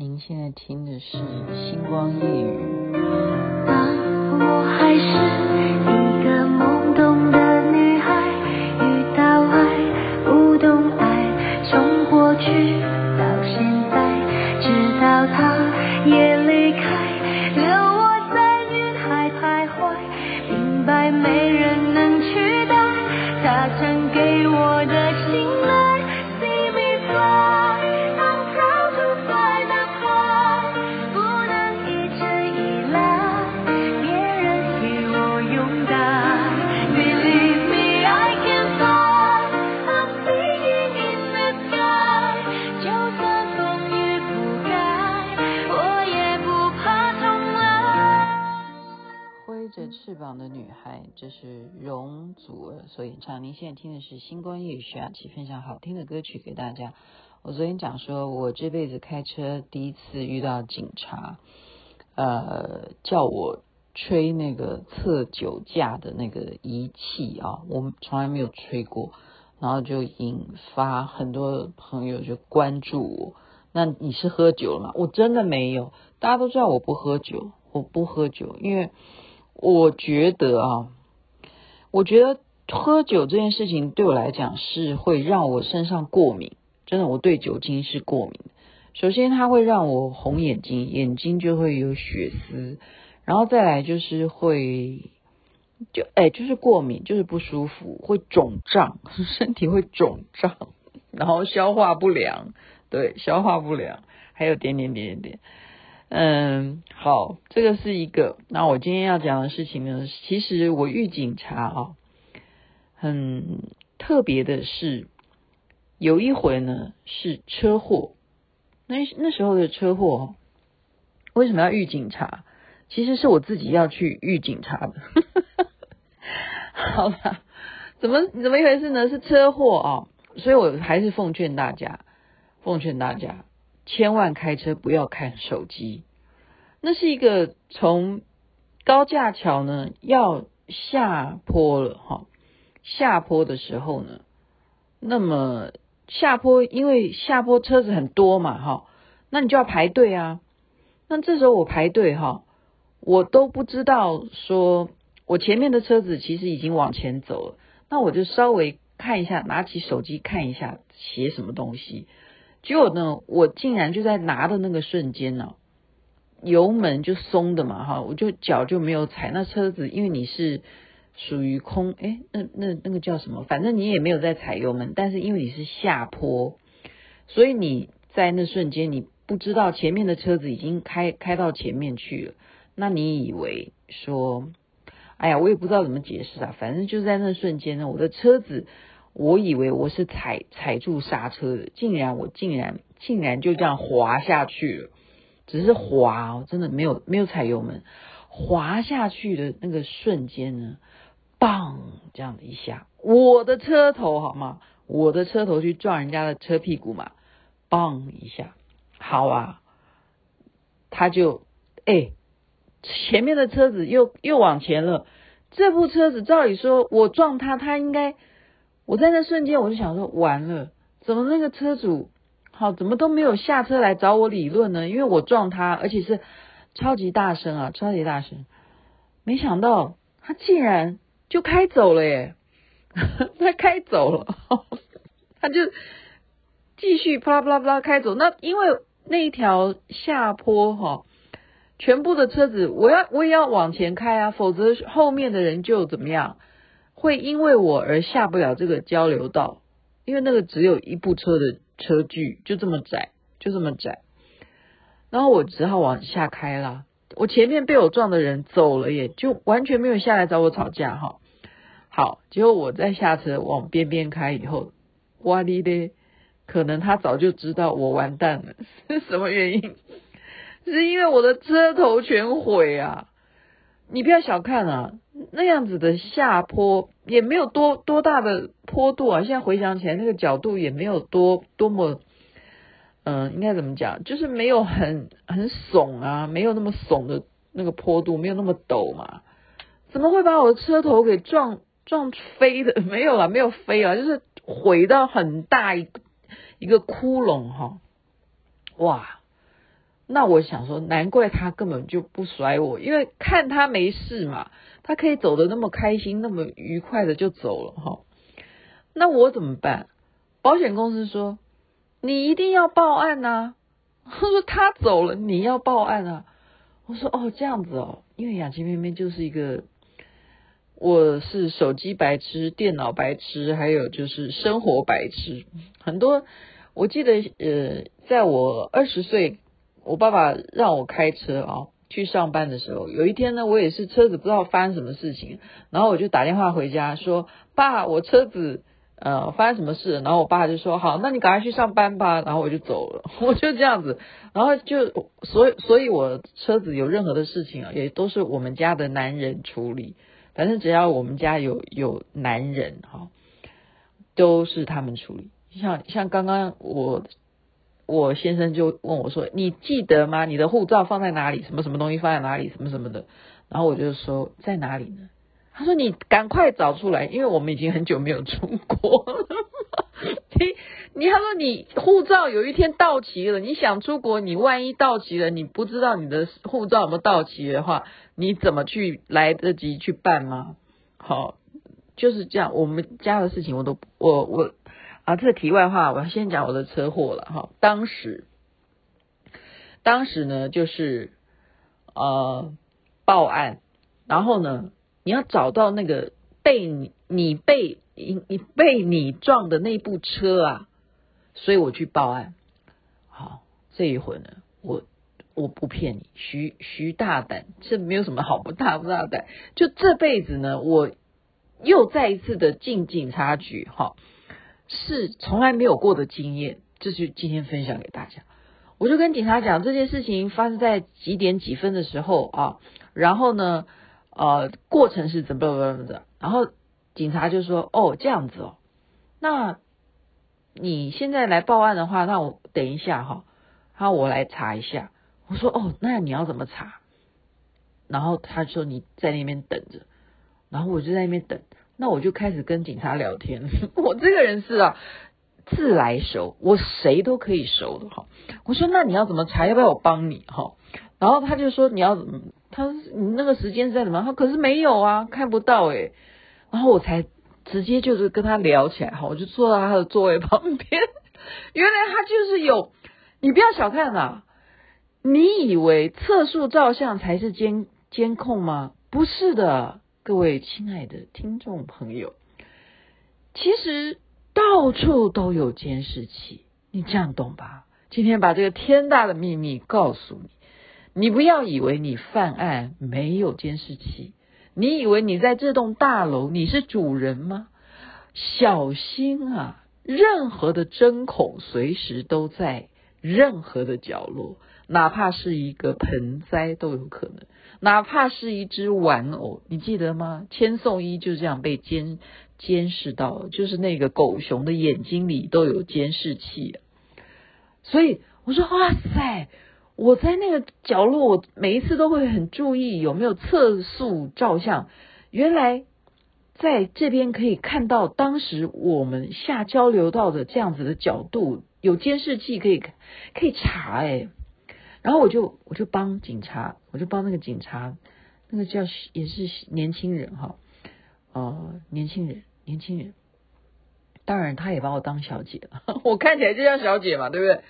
您现在听的是《星光夜语》。当我还是一个懵懂的女孩，遇到爱，不懂爱，从过去到现在，直到他也离开，留我在云海徘徊，明白没人能取代他曾给我的信赖。翅膀的女孩，这是容祖儿所演唱。您现在听的是星光夜雨徐雅琪分享好听的歌曲给大家。我昨天讲说，我这辈子开车第一次遇到警察，呃，叫我吹那个测酒驾的那个仪器啊，我们从来没有吹过，然后就引发很多朋友就关注我。那你是喝酒了吗？我真的没有，大家都知道我不喝酒，我不喝酒，因为。我觉得啊，我觉得喝酒这件事情对我来讲是会让我身上过敏，真的，我对酒精是过敏。首先，它会让我红眼睛，眼睛就会有血丝，然后再来就是会就哎，就是过敏，就是不舒服，会肿胀，身体会肿胀，然后消化不良，对，消化不良，还有点点点点点。嗯，好，这个是一个。那我今天要讲的事情呢，其实我遇警察啊，很特别的是，有一回呢是车祸。那那时候的车祸，为什么要遇警察？其实是我自己要去遇警察的。好吧，怎么怎么一回事呢？是车祸啊，所以我还是奉劝大家，奉劝大家。千万开车不要看手机。那是一个从高架桥呢要下坡了哈，下坡的时候呢，那么下坡因为下坡车子很多嘛哈，那你就要排队啊。那这时候我排队哈，我都不知道说我前面的车子其实已经往前走了，那我就稍微看一下，拿起手机看一下写什么东西。结果呢，我竟然就在拿的那个瞬间呢，油门就松的嘛，哈，我就脚就没有踩。那车子因为你是属于空，诶，那那那个叫什么？反正你也没有在踩油门，但是因为你是下坡，所以你在那瞬间你不知道前面的车子已经开开到前面去了，那你以为说，哎呀，我也不知道怎么解释啊，反正就在那瞬间呢，我的车子。我以为我是踩踩住刹车的，竟然我竟然竟然就这样滑下去了，只是滑哦，真的没有没有踩油门，滑下去的那个瞬间呢，嘣这样的一下，我的车头好吗？我的车头去撞人家的车屁股嘛，嘣一下，好啊，他就哎，前面的车子又又往前了，这部车子照理说我撞他，他应该。我在那瞬间，我就想说，完了，怎么那个车主好，怎么都没有下车来找我理论呢？因为我撞他，而且是超级大声啊，超级大声。没想到他竟然就开走了耶，他开走了，他就继续啪啦啪啦啪啦开走。那因为那一条下坡哈，全部的车子，我要我也要往前开啊，否则后面的人就怎么样？会因为我而下不了这个交流道，因为那个只有一部车的车距，就这么窄，就这么窄。然后我只好往下开啦。我前面被我撞的人走了，也就完全没有下来找我吵架哈。好，结果我再下车往边边开以后，哇哩咧，可能他早就知道我完蛋了，是什么原因？是因为我的车头全毁啊！你不要小看啊。那样子的下坡也没有多多大的坡度啊！现在回想起来，那个角度也没有多多么，嗯、应该怎么讲？就是没有很很耸啊，没有那么耸的那个坡度，没有那么陡嘛。怎么会把我的车头给撞撞飞的？没有啦，没有飞啊，就是毁到很大一个一个窟窿哈！哇，那我想说，难怪他根本就不甩我，因为看他没事嘛，他可以走得那么开心，那么愉快的就走了哈。那我怎么办？保险公司说，你一定要报案呐。他说他走了，你要报案啊。我说哦，这样子哦，因为雅琪妹妹就是一个，我是手机白痴、电脑白痴，还有就是生活白痴，很多。我记得呃，在我二十岁，我爸爸让我开车啊去上班的时候，有一天呢，我也是车子不知道发生什么事情，然后我就打电话回家说：“爸，我车子呃发生什么事？”然后我爸就说：“好，那你赶快去上班吧。”然后我就走了，我就这样子，然后就所以所以我车子有任何的事情啊，也都是我们家的男人处理，反正只要我们家有有男人哈，都是他们处理。像像刚刚我我先生就问我说：“你记得吗？你的护照放在哪里？什么什么东西放在哪里？什么什么的？”然后我就说：“在哪里呢？”他说：“你赶快找出来，因为我们已经很久没有出国 了。你你他说你护照有一天到期了，你想出国，你万一到期了，你不知道你的护照有没有到期的话，你怎么去来得及去办吗？好，就是这样。我们家的事情我都我我。”啊，这个题外话，我要先讲我的车祸了哈。当时，当时呢，就是呃报案，然后呢，你要找到那个被你你被你你被你撞的那部车啊，所以我去报案。好，这一回呢，我我不骗你，徐徐大胆，这没有什么好不大不大胆，就这辈子呢，我又再一次的进警察局哈。是从来没有过的经验，这就今天分享给大家。我就跟警察讲这件事情发生在几点几分的时候啊，然后呢，呃，过程是怎么怎么怎么的，然后警察就说：“哦，这样子哦，那你现在来报案的话，那我等一下哈，然后我来查一下。”我说：“哦，那你要怎么查？”然后他说：“你在那边等着。”然后我就在那边等。那我就开始跟警察聊天。我这个人是啊，自来熟，我谁都可以熟的哈。我说，那你要怎么查？要不要我帮你哈？然后他就说，你要怎么？他你那个时间是在什么？他可是没有啊，看不到诶。然后我才直接就是跟他聊起来哈，我就坐到他的座位旁边。原来他就是有，你不要小看啊，你以为测速照相才是监监控吗？不是的。各位亲爱的听众朋友，其实到处都有监视器，你这样懂吧？今天把这个天大的秘密告诉你，你不要以为你犯案没有监视器，你以为你在这栋大楼你是主人吗？小心啊！任何的针孔随时都在任何的角落。哪怕是一个盆栽都有可能，哪怕是一只玩偶，你记得吗？千颂伊就这样被监监视到，就是那个狗熊的眼睛里都有监视器。所以我说哇塞，我在那个角落，我每一次都会很注意有没有测速照相。原来在这边可以看到当时我们下交流道的这样子的角度，有监视器可以可以查诶。然后我就我就帮警察，我就帮那个警察，那个叫也是年轻人哈，呃，年轻人，年轻人，当然他也把我当小姐了，我看起来就像小姐嘛，对不对？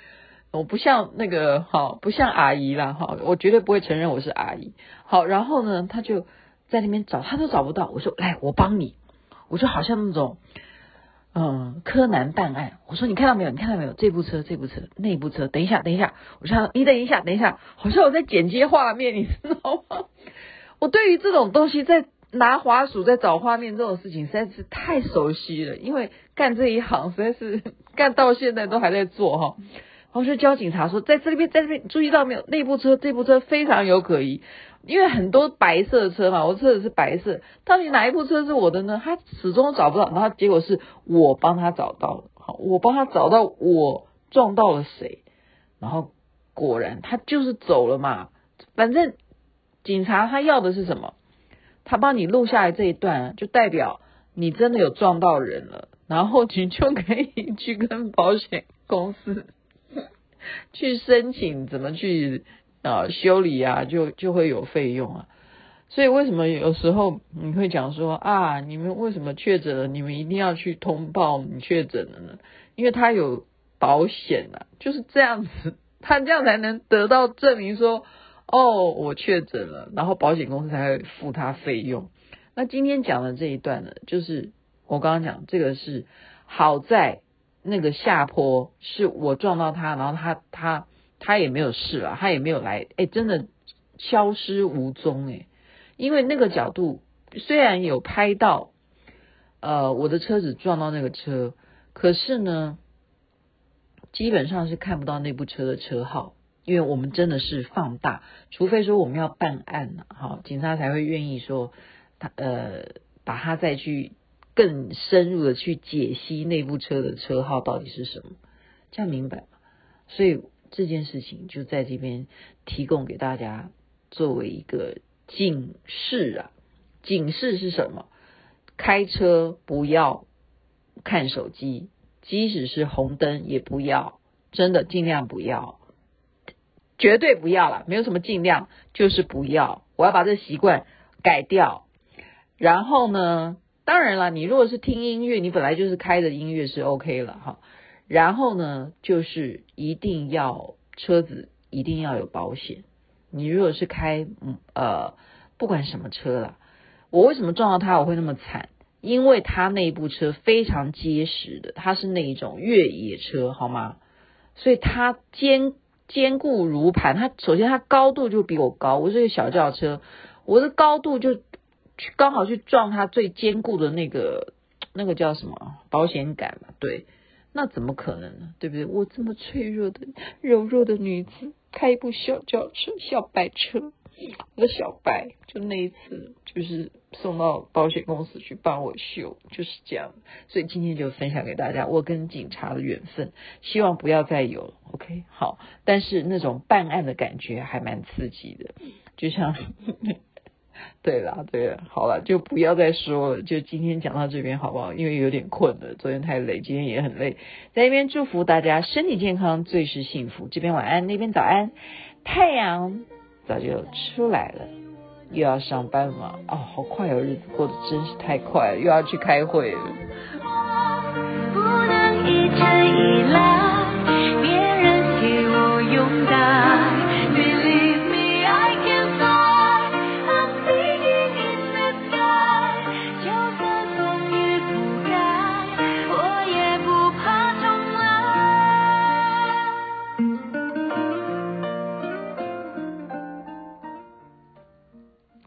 我不像那个哈，不像阿姨啦哈，我绝对不会承认我是阿姨。好，然后呢，他就在那边找，他都找不到，我说来，我帮你，我就好像那种。嗯，柯南办案。我说你看到没有？你看到没有？这部车，这部车，那部车。等一下，等一下。我说你等一下，等一下。好像我在剪接画面，你知道吗？我对于这种东西，在拿滑鼠在找画面这种事情，实在是太熟悉了。因为干这一行，实在是干到现在都还在做哈。我就教警察说，在这边，在这边，注意到没有？那部车，这部车非常有可疑。因为很多白色的车嘛，我车子是白色，到底哪一部车是我的呢？他始终找不到，然后结果是我帮他找到了，好，我帮他找到我撞到了谁，然后果然他就是走了嘛。反正警察他要的是什么？他帮你录下来这一段，就代表你真的有撞到人了，然后你就可以去跟保险公司去申请，怎么去啊修理啊，就就会有费用啊。所以为什么有时候你会讲说啊，你们为什么确诊了，你们一定要去通报你确诊了呢？因为他有保险啊，就是这样子，他这样才能得到证明说，哦，我确诊了，然后保险公司才会付他费用。那今天讲的这一段呢，就是我刚刚讲这个是好在那个下坡是我撞到他，然后他他他也没有事了，他也没有来，哎，真的消失无踪哎。因为那个角度虽然有拍到，呃，我的车子撞到那个车，可是呢，基本上是看不到那部车的车号，因为我们真的是放大，除非说我们要办案了，哈，警察才会愿意说他呃，把他再去更深入的去解析那部车的车号到底是什么，这样明白吗？所以这件事情就在这边提供给大家作为一个。警示啊！警示是什么？开车不要看手机，即使是红灯也不要，真的尽量不要，绝对不要了。没有什么尽量，就是不要。我要把这习惯改掉。然后呢，当然了，你如果是听音乐，你本来就是开着音乐是 OK 了哈。然后呢，就是一定要车子一定要有保险。你如果是开嗯呃不管什么车了，我为什么撞到他我会那么惨？因为他那部车非常结实的，它是那一种越野车，好吗？所以它坚坚固如磐。它首先它高度就比我高，我是个小轿车，我的高度就刚好去撞它最坚固的那个那个叫什么保险杆嘛？对，那怎么可能呢？对不对？我这么脆弱的柔弱的女子。开一部小轿车，小白车，我的小白就那一次，就是送到保险公司去帮我修，就是这样。所以今天就分享给大家我跟警察的缘分，希望不要再有。OK，好，但是那种办案的感觉还蛮刺激的，就像。对啦，对了，好了，就不要再说了。就今天讲到这边好不好？因为有点困了，昨天太累，今天也很累。在一边祝福大家身体健康，最是幸福。这边晚安，那边早安。太阳早就出来了，又要上班嘛。哦，好快哦，日子过得真是太快了，又要去开会了。